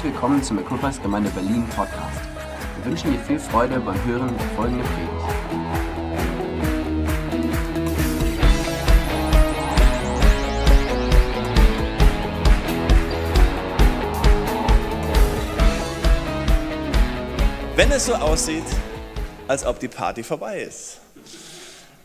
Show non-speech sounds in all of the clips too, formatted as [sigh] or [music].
Herzlich willkommen zum Equippers Gemeinde Berlin Podcast. Wir wünschen dir viel Freude beim Hören der folgenden Predigt. Wenn es so aussieht, als ob die Party vorbei ist.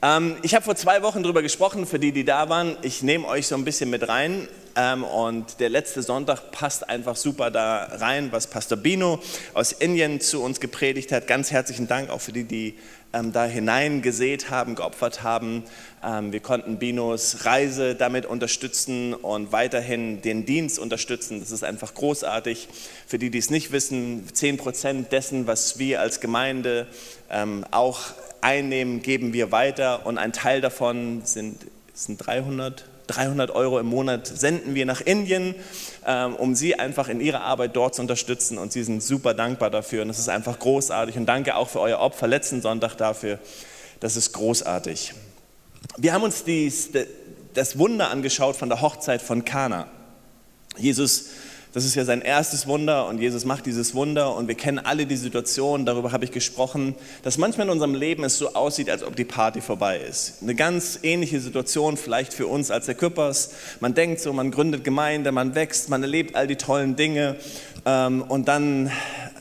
Ähm, ich habe vor zwei Wochen darüber gesprochen, für die, die da waren. Ich nehme euch so ein bisschen mit rein. Ähm, und der letzte Sonntag passt einfach super da rein, was Pastor Bino aus Indien zu uns gepredigt hat. Ganz herzlichen Dank auch für die, die ähm, da hineingesät haben, geopfert haben. Ähm, wir konnten Binos Reise damit unterstützen und weiterhin den Dienst unterstützen. Das ist einfach großartig. Für die, die es nicht wissen, 10 Prozent dessen, was wir als Gemeinde auch einnehmen, geben wir weiter und ein Teil davon sind, sind 300 300 Euro im Monat senden wir nach Indien, ähm, um sie einfach in ihrer Arbeit dort zu unterstützen. Und sie sind super dankbar dafür. Und das ist einfach großartig. Und danke auch für euer Opfer letzten Sonntag dafür. Das ist großartig. Wir haben uns dies, das Wunder angeschaut von der Hochzeit von Kana. Jesus das ist ja sein erstes Wunder und Jesus macht dieses Wunder und wir kennen alle die Situation, darüber habe ich gesprochen, dass manchmal in unserem Leben es so aussieht, als ob die Party vorbei ist. Eine ganz ähnliche Situation vielleicht für uns als der Küppers. Man denkt so, man gründet Gemeinde, man wächst, man erlebt all die tollen Dinge ähm, und dann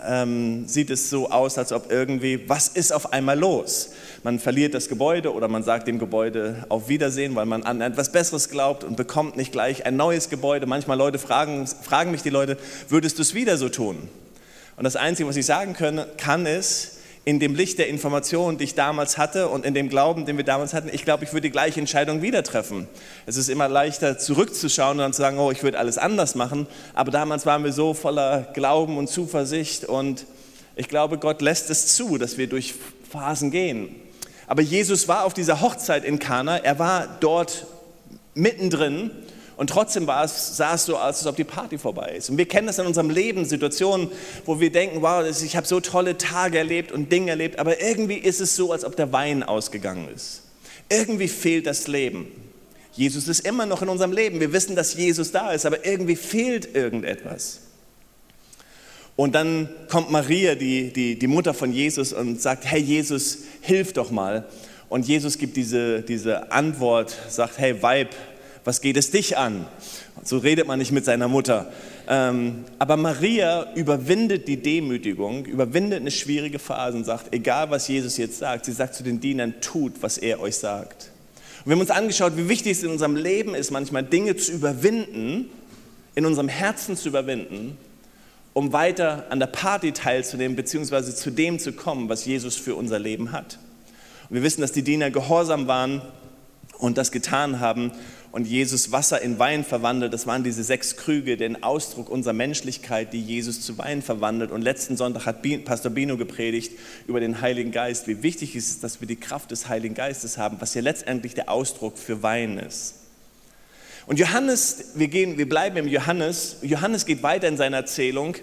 ähm, sieht es so aus, als ob irgendwie, was ist auf einmal los? Man verliert das Gebäude oder man sagt dem Gebäude auf Wiedersehen, weil man an etwas Besseres glaubt und bekommt nicht gleich ein neues Gebäude. Manchmal Leute fragen, fragen mich die Leute, würdest du es wieder so tun? Und das Einzige, was ich sagen können, kann, ist, in dem Licht der Informationen, die ich damals hatte und in dem Glauben, den wir damals hatten, ich glaube, ich würde die gleiche Entscheidung wieder treffen. Es ist immer leichter zurückzuschauen und dann zu sagen, oh, ich würde alles anders machen. Aber damals waren wir so voller Glauben und Zuversicht und ich glaube, Gott lässt es zu, dass wir durch Phasen gehen. Aber Jesus war auf dieser Hochzeit in Kana, er war dort mittendrin und trotzdem war es, sah es so aus, als ob die Party vorbei ist. Und wir kennen das in unserem Leben, Situationen, wo wir denken, wow, ich habe so tolle Tage erlebt und Dinge erlebt, aber irgendwie ist es so, als ob der Wein ausgegangen ist. Irgendwie fehlt das Leben. Jesus ist immer noch in unserem Leben. Wir wissen, dass Jesus da ist, aber irgendwie fehlt irgendetwas. Und dann kommt Maria, die, die, die Mutter von Jesus, und sagt, hey Jesus, hilf doch mal. Und Jesus gibt diese, diese Antwort, sagt, hey Weib, was geht es dich an? So redet man nicht mit seiner Mutter. Ähm, aber Maria überwindet die Demütigung, überwindet eine schwierige Phase und sagt, egal was Jesus jetzt sagt, sie sagt zu den Dienern, tut, was er euch sagt. Und wir haben uns angeschaut, wie wichtig es in unserem Leben ist, manchmal Dinge zu überwinden, in unserem Herzen zu überwinden, um weiter an der Party teilzunehmen, beziehungsweise zu dem zu kommen, was Jesus für unser Leben hat. Und wir wissen, dass die Diener gehorsam waren und das getan haben und Jesus Wasser in Wein verwandelt. Das waren diese sechs Krüge, den Ausdruck unserer Menschlichkeit, die Jesus zu Wein verwandelt. Und letzten Sonntag hat Pastor Bino gepredigt über den Heiligen Geist, wie wichtig es ist, dass wir die Kraft des Heiligen Geistes haben, was ja letztendlich der Ausdruck für Wein ist. Und Johannes, wir, gehen, wir bleiben im Johannes. Johannes geht weiter in seiner Erzählung.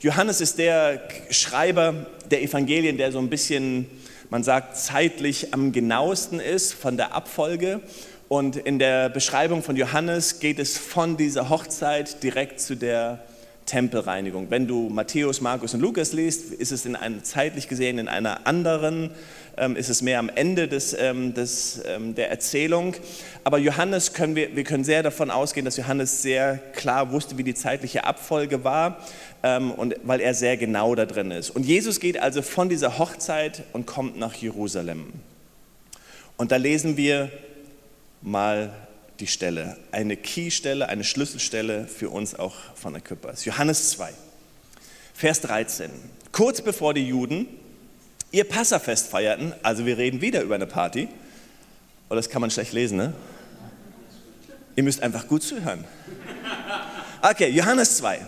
Johannes ist der Schreiber der Evangelien, der so ein bisschen, man sagt, zeitlich am genauesten ist von der Abfolge. Und in der Beschreibung von Johannes geht es von dieser Hochzeit direkt zu der Tempelreinigung. Wenn du Matthäus, Markus und Lukas liest, ist es in einem, zeitlich gesehen in einer anderen, ähm, ist es mehr am Ende des, ähm, des, ähm, der Erzählung. Aber Johannes können wir, wir können sehr davon ausgehen, dass Johannes sehr klar wusste, wie die zeitliche Abfolge war ähm, und weil er sehr genau da drin ist. Und Jesus geht also von dieser Hochzeit und kommt nach Jerusalem. Und da lesen wir mal die Stelle, eine Keystelle, eine Schlüsselstelle für uns auch von Equippers. Johannes 2, Vers 13. Kurz bevor die Juden ihr Passafest feierten, also wir reden wieder über eine Party, oder oh, das kann man schlecht lesen, ne? Ihr müsst einfach gut zuhören. Okay, Johannes 2.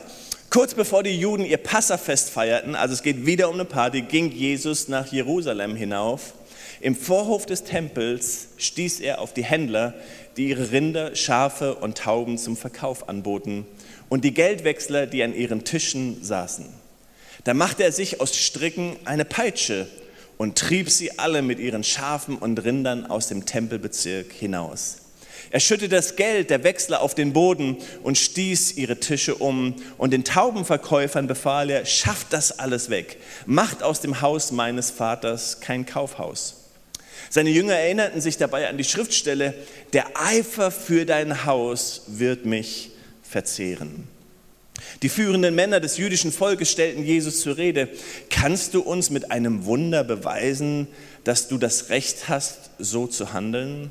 Kurz bevor die Juden ihr Passafest feierten, also es geht wieder um eine Party, ging Jesus nach Jerusalem hinauf im Vorhof des Tempels stieß er auf die Händler, die ihre Rinder, Schafe und Tauben zum Verkauf anboten und die Geldwechsler, die an ihren Tischen saßen. Da machte er sich aus Stricken eine Peitsche und trieb sie alle mit ihren Schafen und Rindern aus dem Tempelbezirk hinaus. Er schüttete das Geld der Wechsler auf den Boden und stieß ihre Tische um. Und den Taubenverkäufern befahl er, schafft das alles weg. Macht aus dem Haus meines Vaters kein Kaufhaus. Seine Jünger erinnerten sich dabei an die Schriftstelle, der Eifer für dein Haus wird mich verzehren. Die führenden Männer des jüdischen Volkes stellten Jesus zur Rede, kannst du uns mit einem Wunder beweisen, dass du das Recht hast, so zu handeln?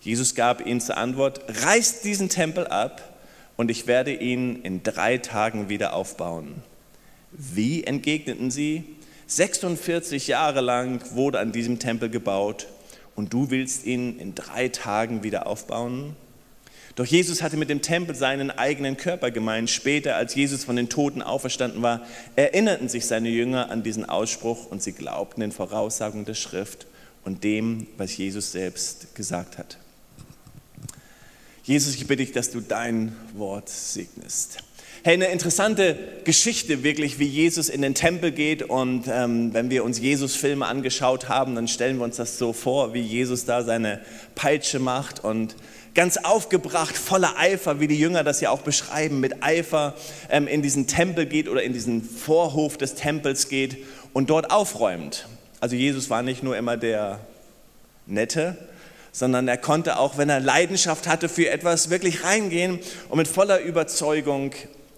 Jesus gab ihnen zur Antwort, reißt diesen Tempel ab und ich werde ihn in drei Tagen wieder aufbauen. Wie entgegneten sie? 46 Jahre lang wurde an diesem Tempel gebaut und du willst ihn in drei Tagen wieder aufbauen? Doch Jesus hatte mit dem Tempel seinen eigenen Körper gemeint. Später, als Jesus von den Toten auferstanden war, erinnerten sich seine Jünger an diesen Ausspruch und sie glaubten den Voraussagungen der Schrift und dem, was Jesus selbst gesagt hat. Jesus, ich bitte dich, dass du dein Wort segnest. Hey, eine interessante Geschichte wirklich, wie Jesus in den Tempel geht. Und ähm, wenn wir uns Jesus-Filme angeschaut haben, dann stellen wir uns das so vor, wie Jesus da seine Peitsche macht und ganz aufgebracht, voller Eifer, wie die Jünger das ja auch beschreiben, mit Eifer ähm, in diesen Tempel geht oder in diesen Vorhof des Tempels geht und dort aufräumt. Also Jesus war nicht nur immer der Nette, sondern er konnte auch, wenn er Leidenschaft hatte für etwas, wirklich reingehen und mit voller Überzeugung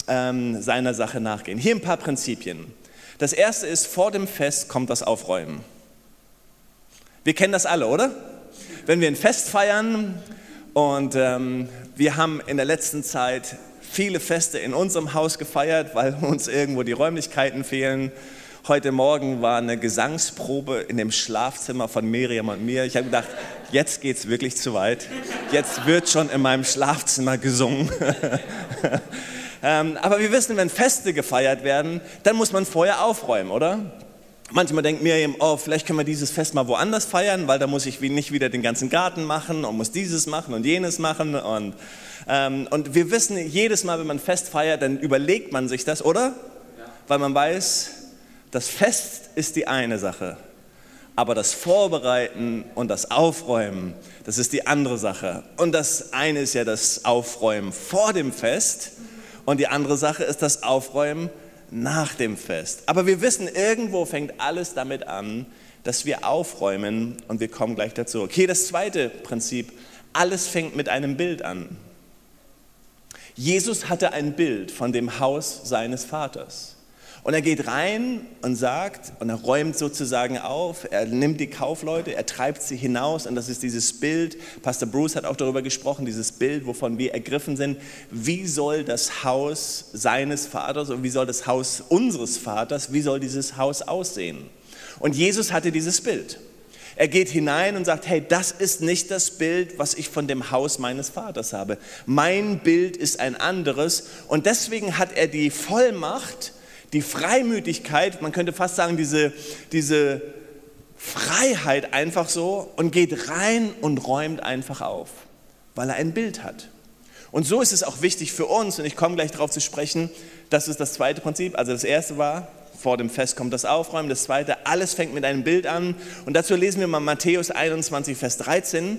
ähm, seiner Sache nachgehen. Hier ein paar Prinzipien. Das erste ist, vor dem Fest kommt das Aufräumen. Wir kennen das alle, oder? Wenn wir ein Fest feiern und ähm, wir haben in der letzten Zeit viele Feste in unserem Haus gefeiert, weil [laughs] uns irgendwo die Räumlichkeiten fehlen. Heute Morgen war eine Gesangsprobe in dem Schlafzimmer von Miriam und mir. Ich habe gedacht, jetzt geht es wirklich zu weit. Jetzt wird schon in meinem Schlafzimmer gesungen. [laughs] Ähm, aber wir wissen, wenn Feste gefeiert werden, dann muss man vorher aufräumen, oder? Manchmal denkt Miriam, oh, vielleicht können wir dieses Fest mal woanders feiern, weil da muss ich nicht wieder den ganzen Garten machen und muss dieses machen und jenes machen. Und, ähm, und wir wissen, jedes Mal, wenn man Fest feiert, dann überlegt man sich das, oder? Ja. Weil man weiß, das Fest ist die eine Sache, aber das Vorbereiten und das Aufräumen, das ist die andere Sache. Und das eine ist ja das Aufräumen vor dem Fest und die andere Sache ist das Aufräumen nach dem Fest. Aber wir wissen, irgendwo fängt alles damit an, dass wir aufräumen und wir kommen gleich dazu. Okay, das zweite Prinzip, alles fängt mit einem Bild an. Jesus hatte ein Bild von dem Haus seines Vaters. Und er geht rein und sagt, und er räumt sozusagen auf, er nimmt die Kaufleute, er treibt sie hinaus und das ist dieses Bild, Pastor Bruce hat auch darüber gesprochen, dieses Bild, wovon wir ergriffen sind, wie soll das Haus seines Vaters und wie soll das Haus unseres Vaters, wie soll dieses Haus aussehen? Und Jesus hatte dieses Bild. Er geht hinein und sagt, hey, das ist nicht das Bild, was ich von dem Haus meines Vaters habe. Mein Bild ist ein anderes und deswegen hat er die Vollmacht, die Freimütigkeit, man könnte fast sagen, diese, diese Freiheit einfach so und geht rein und räumt einfach auf, weil er ein Bild hat. Und so ist es auch wichtig für uns, und ich komme gleich darauf zu sprechen, das ist das zweite Prinzip. Also das erste war, vor dem Fest kommt das Aufräumen. Das zweite, alles fängt mit einem Bild an. Und dazu lesen wir mal Matthäus 21, Vers 13.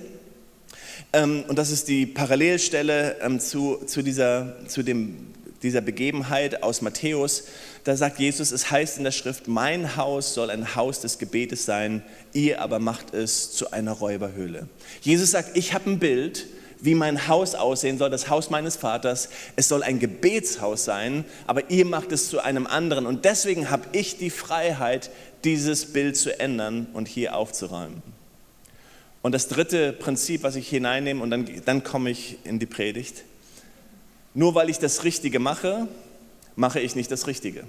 Ähm, und das ist die Parallelstelle ähm, zu, zu, dieser, zu dem, dieser Begebenheit aus Matthäus. Da sagt Jesus, es heißt in der Schrift, mein Haus soll ein Haus des Gebetes sein, ihr aber macht es zu einer Räuberhöhle. Jesus sagt, ich habe ein Bild, wie mein Haus aussehen soll, das Haus meines Vaters. Es soll ein Gebetshaus sein, aber ihr macht es zu einem anderen. Und deswegen habe ich die Freiheit, dieses Bild zu ändern und hier aufzuräumen. Und das dritte Prinzip, was ich hineinnehme, und dann, dann komme ich in die Predigt. Nur weil ich das Richtige mache, mache ich nicht das Richtige.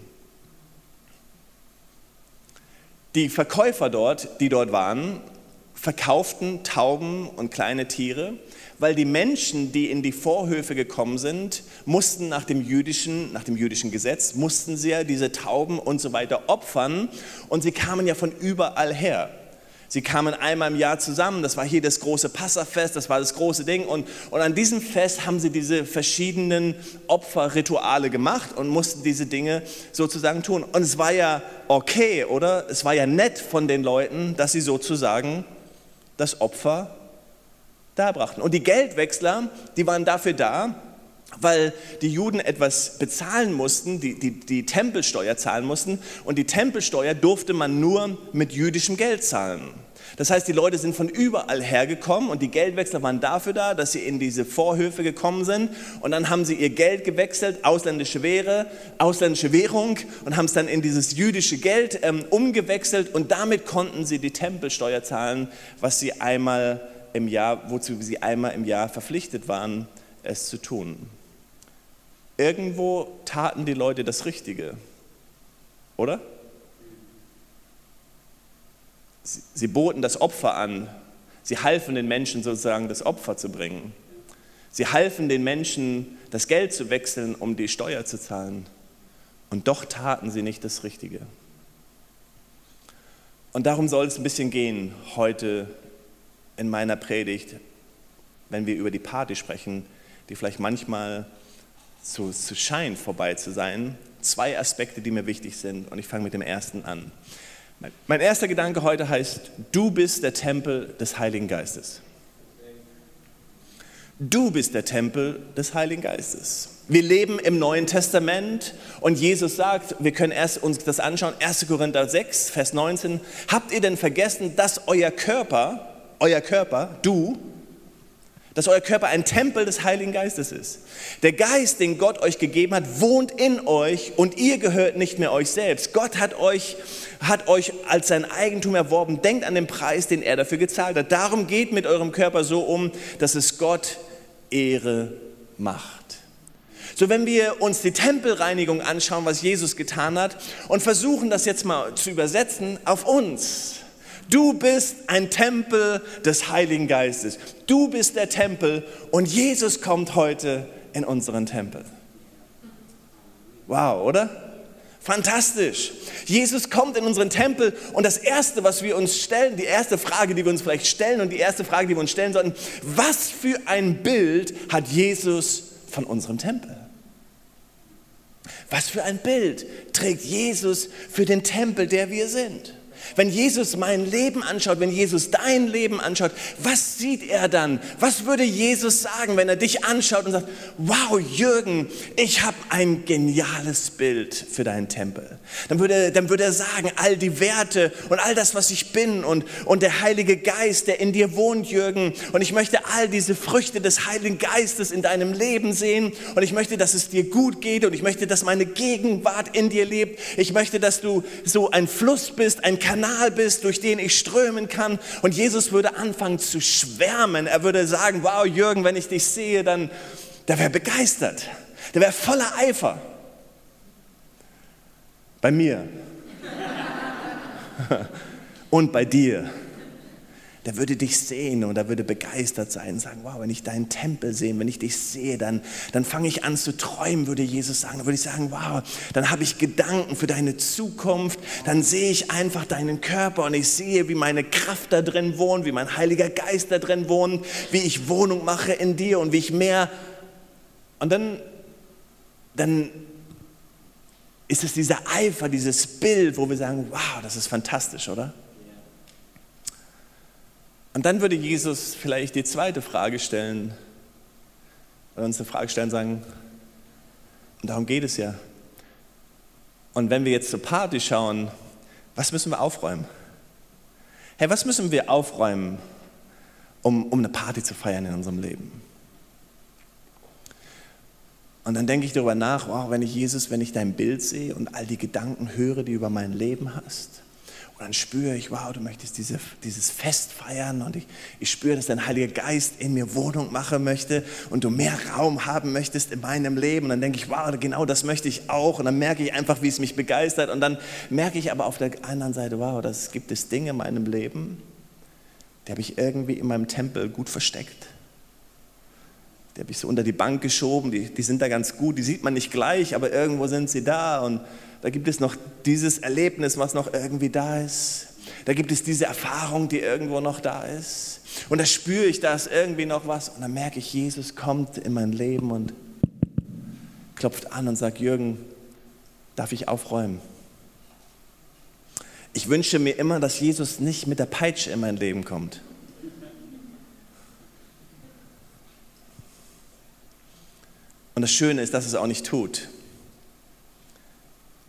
Die Verkäufer dort, die dort waren, verkauften Tauben und kleine Tiere, weil die Menschen, die in die Vorhöfe gekommen sind, mussten nach dem jüdischen, nach dem jüdischen Gesetz, mussten sie ja diese Tauben und so weiter opfern und sie kamen ja von überall her. Sie kamen einmal im Jahr zusammen, das war hier das große Passafest, das war das große Ding. Und, und an diesem Fest haben sie diese verschiedenen Opferrituale gemacht und mussten diese Dinge sozusagen tun. Und es war ja okay, oder? Es war ja nett von den Leuten, dass sie sozusagen das Opfer darbrachten. Und die Geldwechsler, die waren dafür da, weil die Juden etwas bezahlen mussten, die, die, die Tempelsteuer zahlen mussten. Und die Tempelsteuer durfte man nur mit jüdischem Geld zahlen. Das heißt, die Leute sind von überall hergekommen und die Geldwechsler waren dafür da, dass sie in diese Vorhöfe gekommen sind und dann haben sie ihr Geld gewechselt, ausländische, Währe, ausländische Währung und haben es dann in dieses jüdische Geld ähm, umgewechselt und damit konnten sie die Tempelsteuer zahlen, was sie einmal im Jahr, wozu sie einmal im Jahr verpflichtet waren, es zu tun. Irgendwo taten die Leute das Richtige, oder? Sie boten das Opfer an. Sie halfen den Menschen sozusagen, das Opfer zu bringen. Sie halfen den Menschen, das Geld zu wechseln, um die Steuer zu zahlen. Und doch taten sie nicht das Richtige. Und darum soll es ein bisschen gehen heute in meiner Predigt, wenn wir über die Party sprechen, die vielleicht manchmal zu, zu scheint vorbei zu sein. Zwei Aspekte, die mir wichtig sind. Und ich fange mit dem ersten an. Mein erster Gedanke heute heißt, du bist der Tempel des Heiligen Geistes. Du bist der Tempel des Heiligen Geistes. Wir leben im Neuen Testament und Jesus sagt, wir können erst uns das anschauen, 1. Korinther 6, Vers 19, habt ihr denn vergessen, dass euer Körper, euer Körper, du, dass euer Körper ein Tempel des Heiligen Geistes ist. Der Geist, den Gott euch gegeben hat, wohnt in euch und ihr gehört nicht mehr euch selbst. Gott hat euch, hat euch als sein Eigentum erworben. Denkt an den Preis, den er dafür gezahlt hat. Darum geht mit eurem Körper so um, dass es Gott Ehre macht. So, wenn wir uns die Tempelreinigung anschauen, was Jesus getan hat, und versuchen das jetzt mal zu übersetzen auf uns, Du bist ein Tempel des Heiligen Geistes. Du bist der Tempel und Jesus kommt heute in unseren Tempel. Wow, oder? Fantastisch. Jesus kommt in unseren Tempel und das Erste, was wir uns stellen, die erste Frage, die wir uns vielleicht stellen und die erste Frage, die wir uns stellen sollten, was für ein Bild hat Jesus von unserem Tempel? Was für ein Bild trägt Jesus für den Tempel, der wir sind? Wenn Jesus mein Leben anschaut, wenn Jesus dein Leben anschaut, was sieht er dann? Was würde Jesus sagen, wenn er dich anschaut und sagt, wow, Jürgen, ich habe ein geniales Bild für deinen Tempel. Dann würde, dann würde er sagen, all die Werte und all das, was ich bin und, und der Heilige Geist, der in dir wohnt, Jürgen. Und ich möchte all diese Früchte des Heiligen Geistes in deinem Leben sehen. Und ich möchte, dass es dir gut geht und ich möchte, dass meine Gegenwart in dir lebt. Ich möchte, dass du so ein Fluss bist, ein Kanal Kanal bist, durch den ich strömen kann. Und Jesus würde anfangen zu schwärmen. Er würde sagen, wow, Jürgen, wenn ich dich sehe, dann, der wäre begeistert. Der wäre voller Eifer. Bei mir. [laughs] Und bei dir der würde dich sehen und er würde begeistert sein und sagen, wow, wenn ich deinen Tempel sehe, wenn ich dich sehe, dann, dann fange ich an zu träumen, würde Jesus sagen. Dann würde ich sagen, wow, dann habe ich Gedanken für deine Zukunft, dann sehe ich einfach deinen Körper und ich sehe, wie meine Kraft da drin wohnt, wie mein Heiliger Geist da drin wohnt, wie ich Wohnung mache in dir und wie ich mehr... Und dann, dann ist es dieser Eifer, dieses Bild, wo wir sagen, wow, das ist fantastisch, oder? Und dann würde Jesus vielleicht die zweite Frage stellen, oder uns eine Frage stellen, sagen, und darum geht es ja. Und wenn wir jetzt zur Party schauen, was müssen wir aufräumen? Hey, was müssen wir aufräumen, um, um eine Party zu feiern in unserem Leben? Und dann denke ich darüber nach, wow, wenn ich Jesus, wenn ich dein Bild sehe und all die Gedanken höre, die du über mein Leben hast, und dann spüre ich, wow, du möchtest diese, dieses Fest feiern und ich, ich spüre, dass dein Heiliger Geist in mir Wohnung machen möchte und du mehr Raum haben möchtest in meinem Leben. Und dann denke ich, wow, genau das möchte ich auch. Und dann merke ich einfach, wie es mich begeistert. Und dann merke ich aber auf der anderen Seite, wow, das gibt es Dinge in meinem Leben, die habe ich irgendwie in meinem Tempel gut versteckt. Die habe ich so unter die Bank geschoben, die, die sind da ganz gut, die sieht man nicht gleich, aber irgendwo sind sie da und da gibt es noch dieses Erlebnis, was noch irgendwie da ist. Da gibt es diese Erfahrung, die irgendwo noch da ist. Und da spüre ich, da ist irgendwie noch was. Und dann merke ich, Jesus kommt in mein Leben und klopft an und sagt, Jürgen, darf ich aufräumen? Ich wünsche mir immer, dass Jesus nicht mit der Peitsche in mein Leben kommt. Und das Schöne ist, dass es auch nicht tut.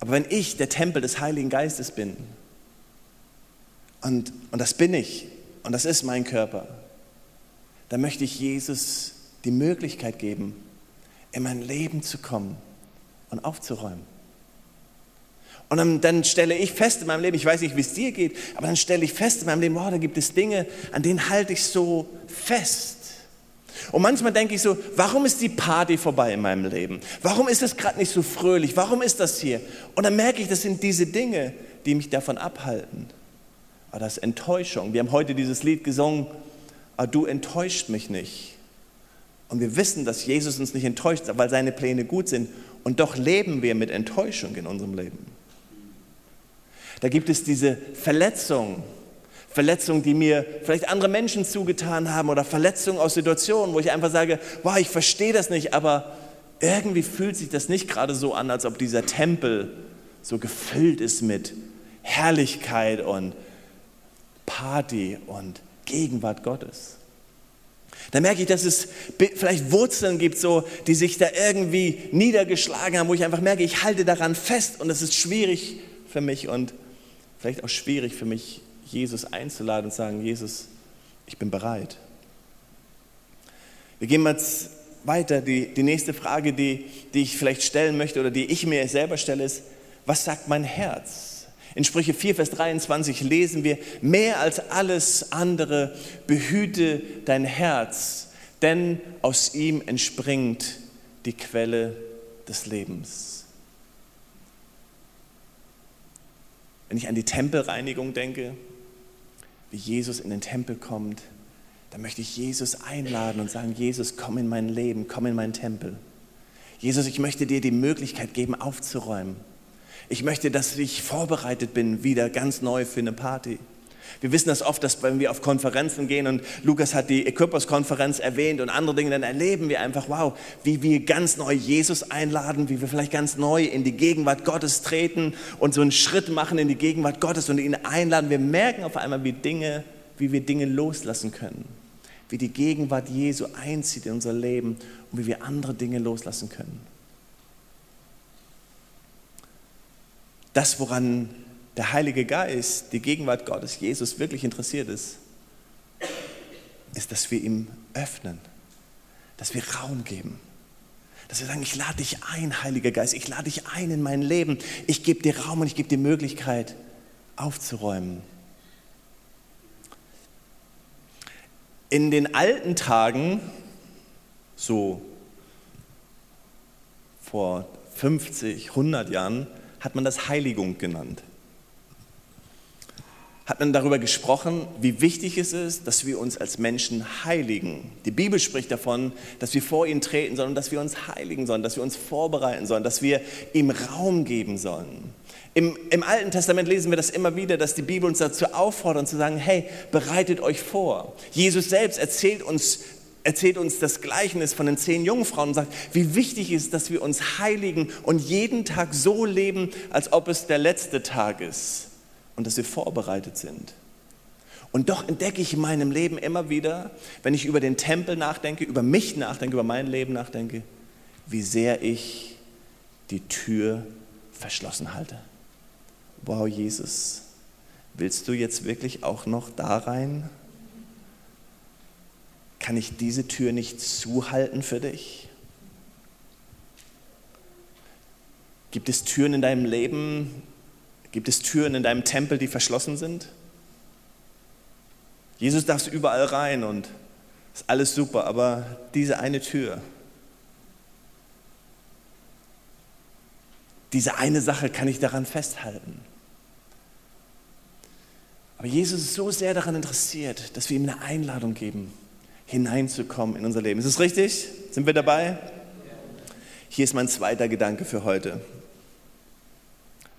Aber wenn ich der Tempel des Heiligen Geistes bin, und, und das bin ich, und das ist mein Körper, dann möchte ich Jesus die Möglichkeit geben, in mein Leben zu kommen und aufzuräumen. Und dann, dann, stelle ich fest in meinem Leben, ich weiß nicht, wie es dir geht, aber dann stelle ich fest in meinem Leben, wow, da gibt es Dinge, an denen halte ich so fest. Und manchmal denke ich so, warum ist die Party vorbei in meinem Leben? Warum ist es gerade nicht so fröhlich? Warum ist das hier? Und dann merke ich, das sind diese Dinge, die mich davon abhalten. Aber das ist Enttäuschung. Wir haben heute dieses Lied gesungen, aber du enttäuscht mich nicht. Und wir wissen, dass Jesus uns nicht enttäuscht, weil seine Pläne gut sind. Und doch leben wir mit Enttäuschung in unserem Leben. Da gibt es diese Verletzung, Verletzungen, die mir vielleicht andere Menschen zugetan haben oder Verletzungen aus Situationen, wo ich einfach sage, wow, ich verstehe das nicht, aber irgendwie fühlt sich das nicht gerade so an, als ob dieser Tempel so gefüllt ist mit Herrlichkeit und Party und Gegenwart Gottes. Da merke ich, dass es vielleicht Wurzeln gibt, so, die sich da irgendwie niedergeschlagen haben, wo ich einfach merke, ich halte daran fest und es ist schwierig für mich und vielleicht auch schwierig für mich, Jesus einzuladen und sagen, Jesus, ich bin bereit. Wir gehen jetzt weiter. Die, die nächste Frage, die, die ich vielleicht stellen möchte oder die ich mir selber stelle, ist, was sagt mein Herz? In Sprüche 4, Vers 23 lesen wir, mehr als alles andere behüte dein Herz, denn aus ihm entspringt die Quelle des Lebens. Wenn ich an die Tempelreinigung denke, wie Jesus in den Tempel kommt, dann möchte ich Jesus einladen und sagen, Jesus, komm in mein Leben, komm in meinen Tempel. Jesus, ich möchte dir die Möglichkeit geben, aufzuräumen. Ich möchte, dass ich vorbereitet bin, wieder ganz neu für eine Party. Wir wissen das oft, dass wenn wir auf Konferenzen gehen und Lukas hat die Equippers-Konferenz erwähnt und andere Dinge, dann erleben wir einfach, wow, wie wir ganz neu Jesus einladen, wie wir vielleicht ganz neu in die Gegenwart Gottes treten und so einen Schritt machen in die Gegenwart Gottes und ihn einladen. Wir merken auf einmal, wie Dinge, wie wir Dinge loslassen können, wie die Gegenwart Jesu einzieht in unser Leben und wie wir andere Dinge loslassen können. Das, woran der Heilige Geist, die Gegenwart Gottes, Jesus wirklich interessiert ist, ist, dass wir ihm öffnen, dass wir Raum geben, dass wir sagen, ich lade dich ein, Heiliger Geist, ich lade dich ein in mein Leben, ich gebe dir Raum und ich gebe dir Möglichkeit aufzuräumen. In den alten Tagen, so vor 50, 100 Jahren, hat man das Heiligung genannt hat man darüber gesprochen, wie wichtig es ist, dass wir uns als Menschen heiligen. Die Bibel spricht davon, dass wir vor ihn treten sollen, dass wir uns heiligen sollen, dass wir uns vorbereiten sollen, dass wir ihm Raum geben sollen. Im, Im Alten Testament lesen wir das immer wieder, dass die Bibel uns dazu auffordert, zu sagen, hey, bereitet euch vor. Jesus selbst erzählt uns, erzählt uns das Gleichnis von den zehn Jungfrauen und sagt, wie wichtig es ist, dass wir uns heiligen und jeden Tag so leben, als ob es der letzte Tag ist und dass wir vorbereitet sind. Und doch entdecke ich in meinem Leben immer wieder, wenn ich über den Tempel nachdenke, über mich nachdenke, über mein Leben nachdenke, wie sehr ich die Tür verschlossen halte. Wow, Jesus, willst du jetzt wirklich auch noch da rein? Kann ich diese Tür nicht zuhalten für dich? Gibt es Türen in deinem Leben, Gibt es Türen in deinem Tempel, die verschlossen sind? Jesus darf überall rein und ist alles super, aber diese eine Tür, diese eine Sache kann ich daran festhalten. Aber Jesus ist so sehr daran interessiert, dass wir ihm eine Einladung geben, hineinzukommen in unser Leben. Ist es richtig? Sind wir dabei? Hier ist mein zweiter Gedanke für heute.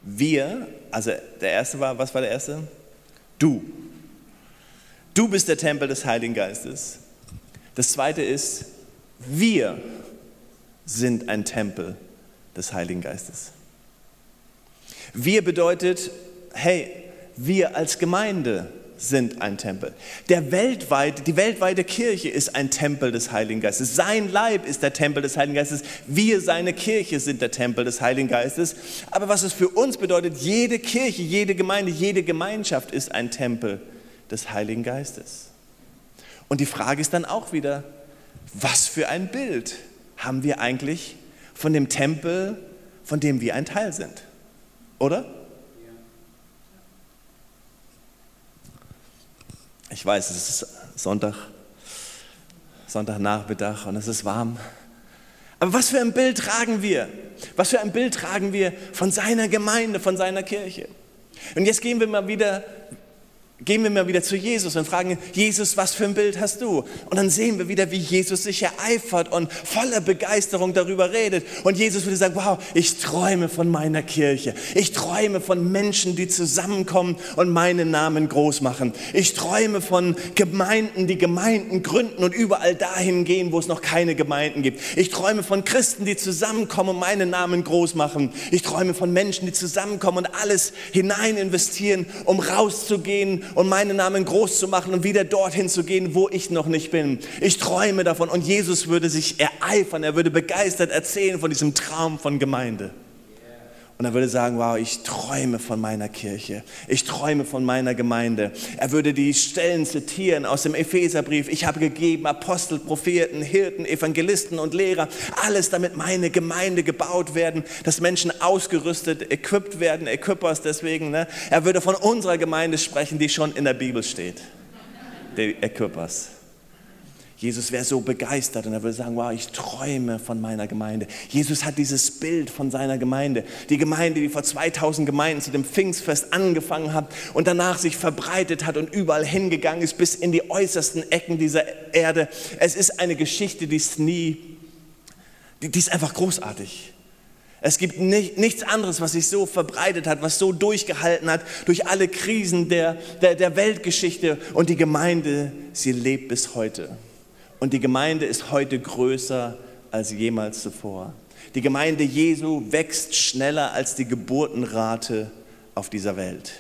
Wir, also der erste war, was war der erste? Du. Du bist der Tempel des Heiligen Geistes. Das zweite ist, wir sind ein Tempel des Heiligen Geistes. Wir bedeutet, hey, wir als Gemeinde sind ein Tempel. Der weltweite, die weltweite Kirche ist ein Tempel des Heiligen Geistes. Sein Leib ist der Tempel des Heiligen Geistes. Wir, seine Kirche, sind der Tempel des Heiligen Geistes. Aber was es für uns bedeutet, jede Kirche, jede Gemeinde, jede Gemeinschaft ist ein Tempel des Heiligen Geistes. Und die Frage ist dann auch wieder, was für ein Bild haben wir eigentlich von dem Tempel, von dem wir ein Teil sind? Oder? Ich weiß, es ist Sonntag, Sonntagnachmittag und es ist warm. Aber was für ein Bild tragen wir? Was für ein Bild tragen wir von seiner Gemeinde, von seiner Kirche? Und jetzt gehen wir mal wieder gehen wir mal wieder zu Jesus und fragen, Jesus, was für ein Bild hast du? Und dann sehen wir wieder, wie Jesus sich ereifert und voller Begeisterung darüber redet. Und Jesus würde sagen, wow, ich träume von meiner Kirche. Ich träume von Menschen, die zusammenkommen und meinen Namen groß machen. Ich träume von Gemeinden, die Gemeinden gründen und überall dahin gehen, wo es noch keine Gemeinden gibt. Ich träume von Christen, die zusammenkommen und meinen Namen groß machen. Ich träume von Menschen, die zusammenkommen und alles hinein investieren, um rauszugehen und meinen Namen groß zu machen und wieder dorthin zu gehen, wo ich noch nicht bin. Ich träume davon und Jesus würde sich ereifern, er würde begeistert erzählen von diesem Traum von Gemeinde. Und er würde sagen, wow, ich träume von meiner Kirche. Ich träume von meiner Gemeinde. Er würde die Stellen zitieren aus dem Epheserbrief. Ich habe gegeben Apostel, Propheten, Hirten, Evangelisten und Lehrer. Alles, damit meine Gemeinde gebaut werden, dass Menschen ausgerüstet, equipped werden, Equippers deswegen. Ne? Er würde von unserer Gemeinde sprechen, die schon in der Bibel steht. Die Equippers. Jesus wäre so begeistert und er würde sagen, wow, ich träume von meiner Gemeinde. Jesus hat dieses Bild von seiner Gemeinde. Die Gemeinde, die vor 2000 Gemeinden zu dem Pfingstfest angefangen hat und danach sich verbreitet hat und überall hingegangen ist bis in die äußersten Ecken dieser Erde. Es ist eine Geschichte, die ist nie, die, die ist einfach großartig. Es gibt nicht, nichts anderes, was sich so verbreitet hat, was so durchgehalten hat durch alle Krisen der, der, der Weltgeschichte. Und die Gemeinde, sie lebt bis heute. Und die Gemeinde ist heute größer als jemals zuvor. Die Gemeinde Jesu wächst schneller als die Geburtenrate auf dieser Welt.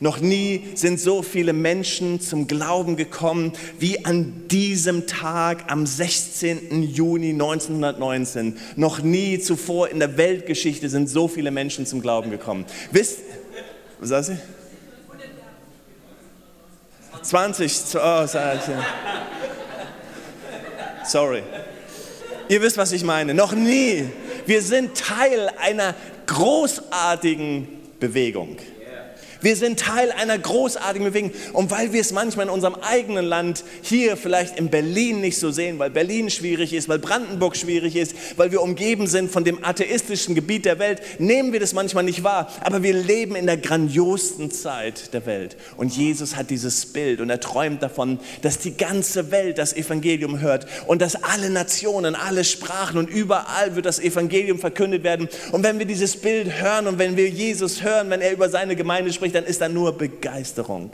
Noch nie sind so viele Menschen zum Glauben gekommen wie an diesem Tag am 16. Juni 1919. Noch nie zuvor in der Weltgeschichte sind so viele Menschen zum Glauben gekommen. Wisst, was sagst du? 20, oh. Sorry. Ihr wisst, was ich meine. Noch nie. Wir sind Teil einer großartigen Bewegung. Wir sind Teil einer großartigen Bewegung. Und weil wir es manchmal in unserem eigenen Land hier vielleicht in Berlin nicht so sehen, weil Berlin schwierig ist, weil Brandenburg schwierig ist, weil wir umgeben sind von dem atheistischen Gebiet der Welt, nehmen wir das manchmal nicht wahr. Aber wir leben in der grandiosten Zeit der Welt. Und Jesus hat dieses Bild und er träumt davon, dass die ganze Welt das Evangelium hört und dass alle Nationen, alle Sprachen und überall wird das Evangelium verkündet werden. Und wenn wir dieses Bild hören und wenn wir Jesus hören, wenn er über seine Gemeinde spricht, nicht, dann ist da nur Begeisterung.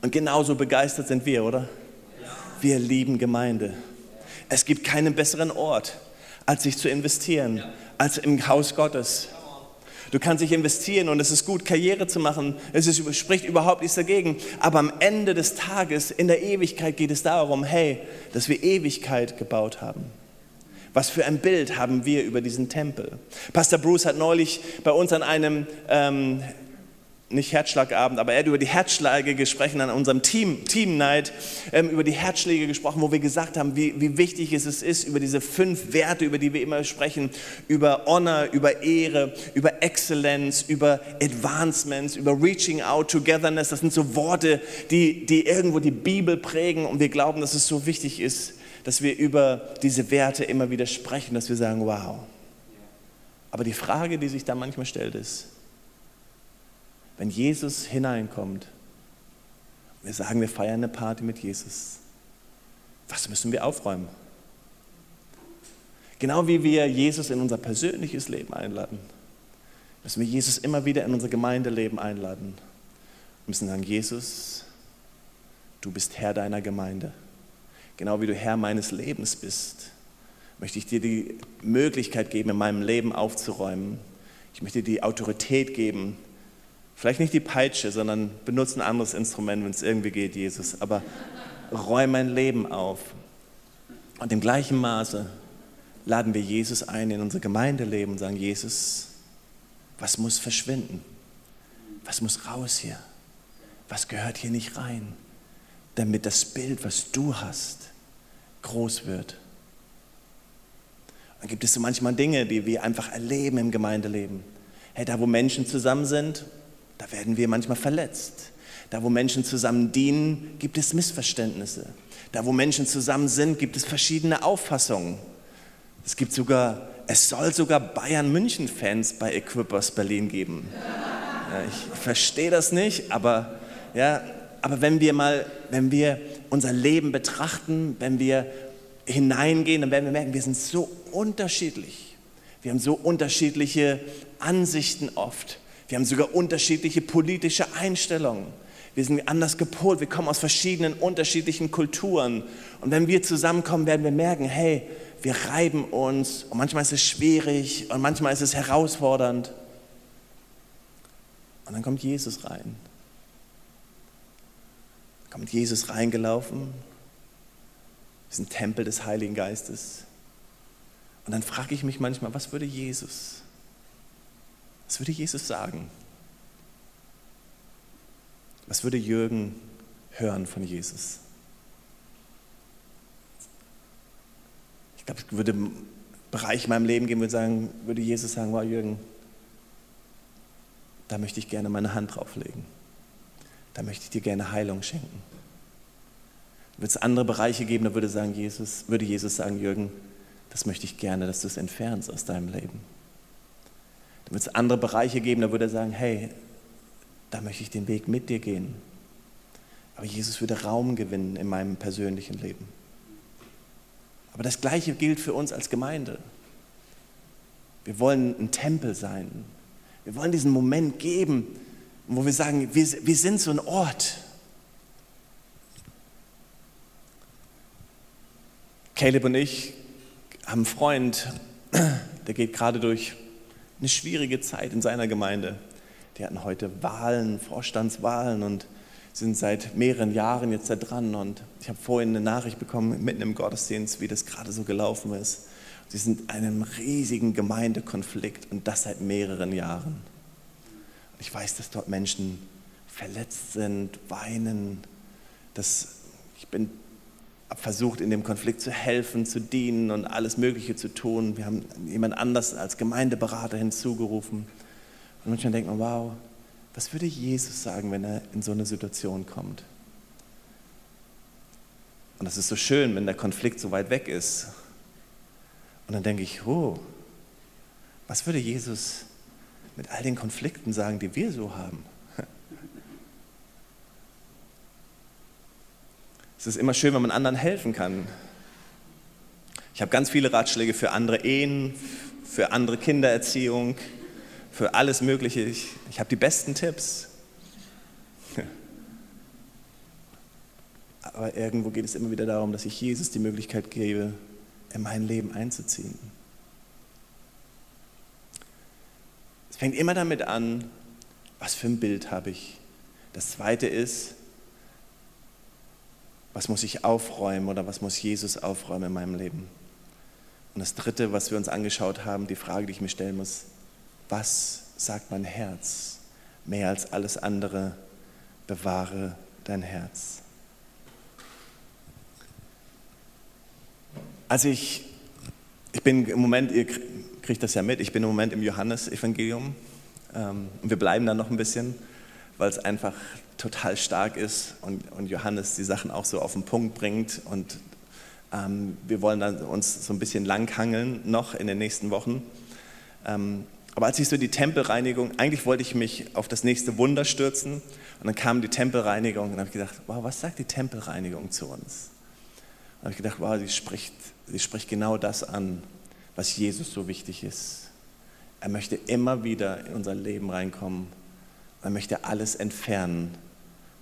Und genauso begeistert sind wir, oder? Wir lieben Gemeinde. Es gibt keinen besseren Ort, als sich zu investieren, als im Haus Gottes. Du kannst dich investieren und es ist gut, Karriere zu machen. Es ist, spricht überhaupt nichts dagegen. Aber am Ende des Tages, in der Ewigkeit, geht es darum, hey, dass wir Ewigkeit gebaut haben. Was für ein Bild haben wir über diesen Tempel? Pastor Bruce hat neulich bei uns an einem, ähm, nicht Herzschlagabend, aber er hat über die Herzschläge gesprochen an unserem Team, Team Night, ähm, über die Herzschläge gesprochen, wo wir gesagt haben, wie, wie wichtig es ist, über diese fünf Werte, über die wir immer sprechen, über Honor, über Ehre, über Exzellenz, über Advancements, über Reaching Out, Togetherness. Das sind so Worte, die, die irgendwo die Bibel prägen und wir glauben, dass es so wichtig ist, dass wir über diese Werte immer wieder sprechen, dass wir sagen, wow. Aber die Frage, die sich da manchmal stellt, ist, wenn Jesus hineinkommt, wir sagen, wir feiern eine Party mit Jesus, was müssen wir aufräumen? Genau wie wir Jesus in unser persönliches Leben einladen, müssen wir Jesus immer wieder in unser Gemeindeleben einladen. Wir müssen sagen, Jesus, du bist Herr deiner Gemeinde genau wie du Herr meines Lebens bist, möchte ich dir die Möglichkeit geben, in meinem Leben aufzuräumen. Ich möchte dir die Autorität geben, Vielleicht nicht die Peitsche, sondern benutze ein anderes Instrument, wenn es irgendwie geht, Jesus. Aber räum mein Leben auf. Und im gleichen Maße laden wir Jesus ein in unser Gemeindeleben und sagen, Jesus, was muss verschwinden? Was muss raus hier? Was gehört hier nicht rein? Damit das Bild, was du hast, groß wird. Dann gibt es so manchmal Dinge, die wir einfach erleben im Gemeindeleben. Hey, da wo Menschen zusammen sind, da werden wir manchmal verletzt. Da wo Menschen zusammen dienen, gibt es Missverständnisse. Da wo Menschen zusammen sind, gibt es verschiedene Auffassungen. Es gibt sogar, es soll sogar Bayern München Fans bei Equippers Berlin geben. Ja, ich verstehe das nicht, aber ja, aber wenn wir mal, wenn wir unser Leben betrachten, wenn wir hineingehen, dann werden wir merken, wir sind so unterschiedlich. Wir haben so unterschiedliche Ansichten oft. Wir haben sogar unterschiedliche politische Einstellungen. Wir sind anders gepolt. Wir kommen aus verschiedenen unterschiedlichen Kulturen. Und wenn wir zusammenkommen, werden wir merken, hey, wir reiben uns. Und manchmal ist es schwierig und manchmal ist es herausfordernd. Und dann kommt Jesus rein. Kommt Jesus reingelaufen ist ein Tempel des Heiligen Geistes. Und dann frage ich mich manchmal, was würde Jesus, was würde Jesus sagen? Was würde Jürgen hören von Jesus? Ich glaube, es würde einen Bereich in meinem Leben geben, würde, sagen, würde Jesus sagen, wow Jürgen, da möchte ich gerne meine Hand drauflegen. Da möchte ich dir gerne Heilung schenken wird es andere Bereiche geben, da würde, sagen, Jesus, würde Jesus sagen, Jürgen, das möchte ich gerne, dass du es entfernst aus deinem Leben. Da wird es andere Bereiche geben, da würde er sagen, hey, da möchte ich den Weg mit dir gehen. Aber Jesus würde Raum gewinnen in meinem persönlichen Leben. Aber das Gleiche gilt für uns als Gemeinde. Wir wollen ein Tempel sein. Wir wollen diesen Moment geben, wo wir sagen, wir, wir sind so ein Ort, Caleb und ich haben einen Freund, [clears throat] der geht gerade durch eine schwierige Zeit in seiner Gemeinde. Die hatten heute Wahlen, Vorstandswahlen und sind seit mehreren Jahren jetzt da dran. Und ich habe vorhin eine Nachricht bekommen, mitten im Gottesdienst, wie das gerade so gelaufen ist. Sie sind in einem riesigen Gemeindekonflikt und das seit mehreren Jahren. Ich weiß, dass dort Menschen verletzt sind, weinen. Das, ich bin habe versucht, in dem Konflikt zu helfen, zu dienen und alles Mögliche zu tun. Wir haben jemand anders als Gemeindeberater hinzugerufen. Und manchmal denkt man, wow, was würde Jesus sagen, wenn er in so eine Situation kommt? Und das ist so schön, wenn der Konflikt so weit weg ist. Und dann denke ich, oh, was würde Jesus mit all den Konflikten sagen, die wir so haben? Es ist immer schön, wenn man anderen helfen kann. Ich habe ganz viele Ratschläge für andere Ehen, für andere Kindererziehung, für alles Mögliche. Ich, ich habe die besten Tipps. Aber irgendwo geht es immer wieder darum, dass ich Jesus die Möglichkeit gebe, in mein Leben einzuziehen. Fängt immer damit an, was für ein Bild habe ich. Das Zweite ist, was muss ich aufräumen oder was muss Jesus aufräumen in meinem Leben? Und das Dritte, was wir uns angeschaut haben, die Frage, die ich mir stellen muss, was sagt mein Herz? Mehr als alles andere, bewahre dein Herz. Also ich, ich bin im Moment, ihr kriegt das ja mit, ich bin im Moment im Johannesevangelium ähm, und wir bleiben da noch ein bisschen, weil es einfach total stark ist und, Johannes die Sachen auch so auf den Punkt bringt. Und ähm, wir wollen dann uns so ein bisschen langhangeln noch in den nächsten Wochen. Ähm, aber als ich so die Tempelreinigung, eigentlich wollte ich mich auf das nächste Wunder stürzen und dann kam die Tempelreinigung und dann habe ich gedacht, wow, was sagt die Tempelreinigung zu uns? Und habe ich gedacht, wow, sie spricht, sie spricht genau das an, was Jesus so wichtig ist. Er möchte immer wieder in unser Leben reinkommen. Er möchte alles entfernen,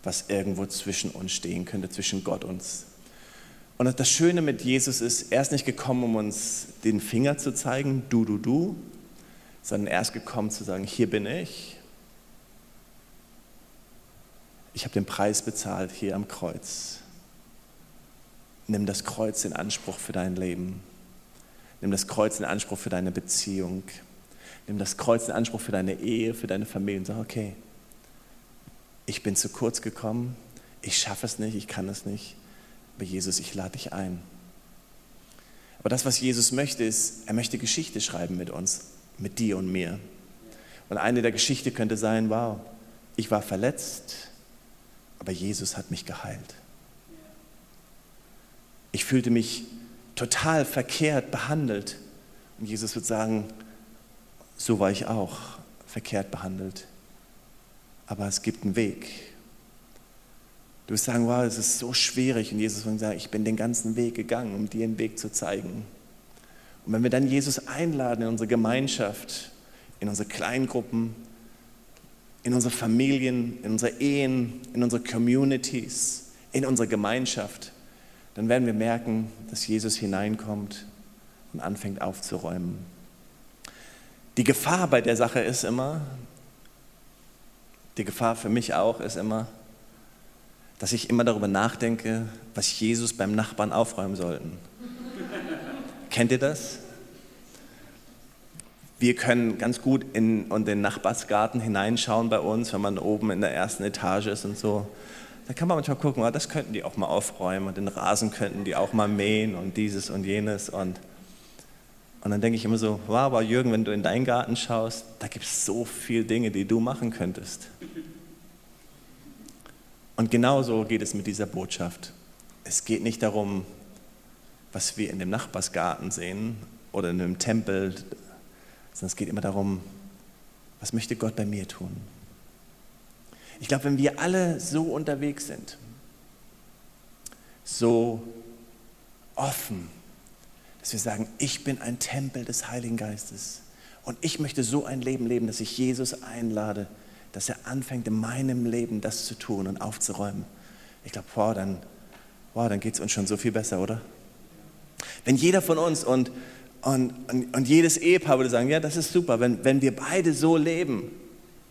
was irgendwo zwischen uns stehen könnte, zwischen Gott und uns. Und das Schöne mit Jesus ist, er ist nicht gekommen, um uns den Finger zu zeigen, du, du, du, sondern er ist gekommen zu sagen, hier bin ich, ich habe den Preis bezahlt hier am Kreuz. Nimm das Kreuz in Anspruch für dein Leben. Nimm das Kreuz in Anspruch für deine Beziehung. Nimm das Kreuz in Anspruch für deine Ehe, für deine Familie und sag, okay, ich bin zu kurz gekommen, ich schaffe es nicht, ich kann es nicht, aber Jesus, ich lade dich ein. Aber das, was Jesus möchte, ist, er möchte Geschichte schreiben mit uns, mit dir und mir. Und eine der Geschichte könnte sein, wow, ich war verletzt, aber Jesus hat mich geheilt. Ich fühlte mich total verkehrt behandelt. Und Jesus wird sagen, so war ich auch verkehrt behandelt. Aber es gibt einen Weg. Du wirst sagen, wow, es ist so schwierig. Und Jesus wird sagen, ich bin den ganzen Weg gegangen, um dir einen Weg zu zeigen. Und wenn wir dann Jesus einladen in unsere Gemeinschaft, in unsere Kleingruppen, in unsere Familien, in unsere Ehen, in unsere Communities, in unsere Gemeinschaft, dann werden wir merken, dass Jesus hineinkommt und anfängt aufzuräumen. Die Gefahr bei der Sache ist immer, die Gefahr für mich auch ist immer, dass ich immer darüber nachdenke, was Jesus beim Nachbarn aufräumen sollten. [laughs] Kennt ihr das? Wir können ganz gut in, in den Nachbarsgarten hineinschauen bei uns, wenn man oben in der ersten Etage ist und so. Da kann man manchmal gucken, oh, das könnten die auch mal aufräumen und den Rasen könnten die auch mal mähen und dieses und jenes. Und, und dann denke ich immer so, wow, aber Jürgen, wenn du in deinen Garten schaust, da gibt es so viele Dinge, die du machen könntest. Und genauso geht es mit dieser Botschaft. Es geht nicht darum, was wir in dem Nachbarsgarten sehen oder in einem Tempel, sondern es geht immer darum, was möchte Gott bei mir tun? Ich glaube, wenn wir alle so unterwegs sind, so offen, dass wir sagen, ich bin ein Tempel des Heiligen Geistes und ich möchte so ein Leben leben, dass ich Jesus einlade, dass er anfängt in meinem Leben das zu tun und aufzuräumen. Ich glaube, wow, dann, wow, dann geht es uns schon so viel besser, oder? Wenn jeder von uns und, und, und, und jedes Ehepaar würde sagen, ja, das ist super, wenn, wenn wir beide so leben,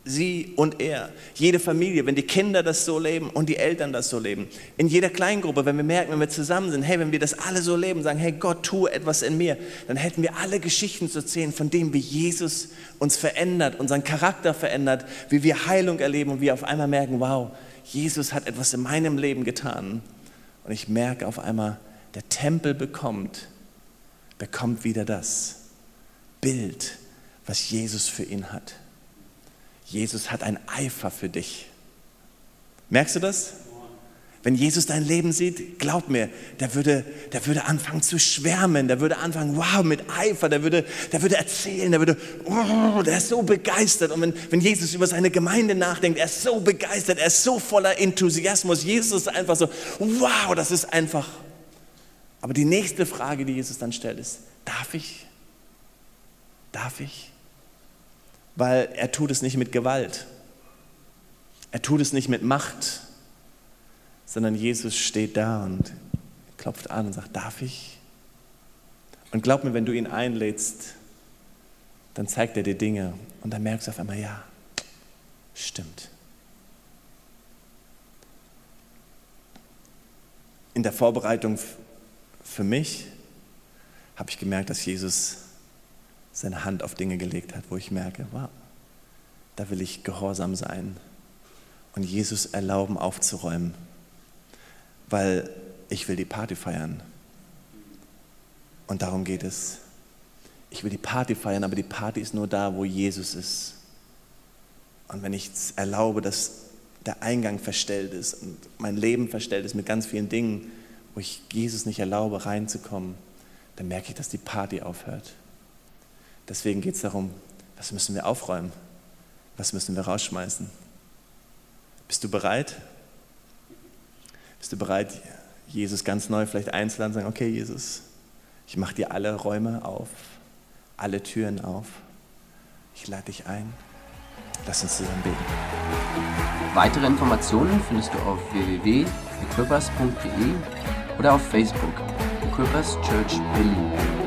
sie und er. Jede Familie, wenn die Kinder das so leben und die Eltern das so leben. In jeder Kleingruppe, wenn wir merken, wenn wir zusammen sind, hey, wenn wir das alle so leben, sagen, hey, Gott, tue etwas in mir, dann hätten wir alle Geschichten zu erzählen von dem, wie Jesus uns verändert, unseren Charakter verändert, wie wir Heilung erleben und wir auf einmal merken, wow, Jesus hat etwas in meinem Leben getan. Und ich merke auf einmal, der Tempel bekommt, bekommt wieder das Bild, was Jesus für ihn hat. Jesus hat ein Eifer für dich. Merkst du das? Wenn Jesus dein Leben sieht, glaub mir, der würde, der würde anfangen zu schwärmen, der würde anfangen, wow, mit Eifer, der würde, der würde erzählen, der würde, oh, der ist so begeistert. Und wenn, wenn Jesus über seine Gemeinde nachdenkt, er ist so begeistert, er ist so voller Enthusiasmus. Jesus ist einfach so, wow, das ist einfach. Aber die nächste Frage, die Jesus dann stellt, ist, darf ich? Darf ich? Weil er tut es nicht mit Gewalt. Er tut es nicht mit Macht, sondern Jesus steht da und klopft an und sagt, darf ich? Und glaub mir, wenn du ihn einlädst, dann zeigt er dir Dinge und dann merkst du auf einmal, ja, stimmt. In der Vorbereitung für mich habe ich gemerkt, dass Jesus seine Hand auf Dinge gelegt hat, wo ich merke, wow, da will ich gehorsam sein und Jesus erlauben aufzuräumen, weil ich will die Party feiern. Und darum geht es. Ich will die Party feiern, aber die Party ist nur da, wo Jesus ist. Und wenn ich erlaube, dass der Eingang verstellt ist und mein Leben verstellt ist mit ganz vielen Dingen, wo ich Jesus nicht erlaube, reinzukommen, dann merke ich, dass die Party aufhört. Deswegen geht es darum, was müssen wir aufräumen? Was müssen wir rausschmeißen? Bist du bereit? Bist du bereit, Jesus ganz neu vielleicht einzuladen und sagen, okay Jesus, ich mache dir alle Räume auf, alle Türen auf. Ich lade dich ein. Lass uns zusammen beten. Weitere Informationen findest du auf www.equippers.de oder auf Facebook Equippers Church Berlin.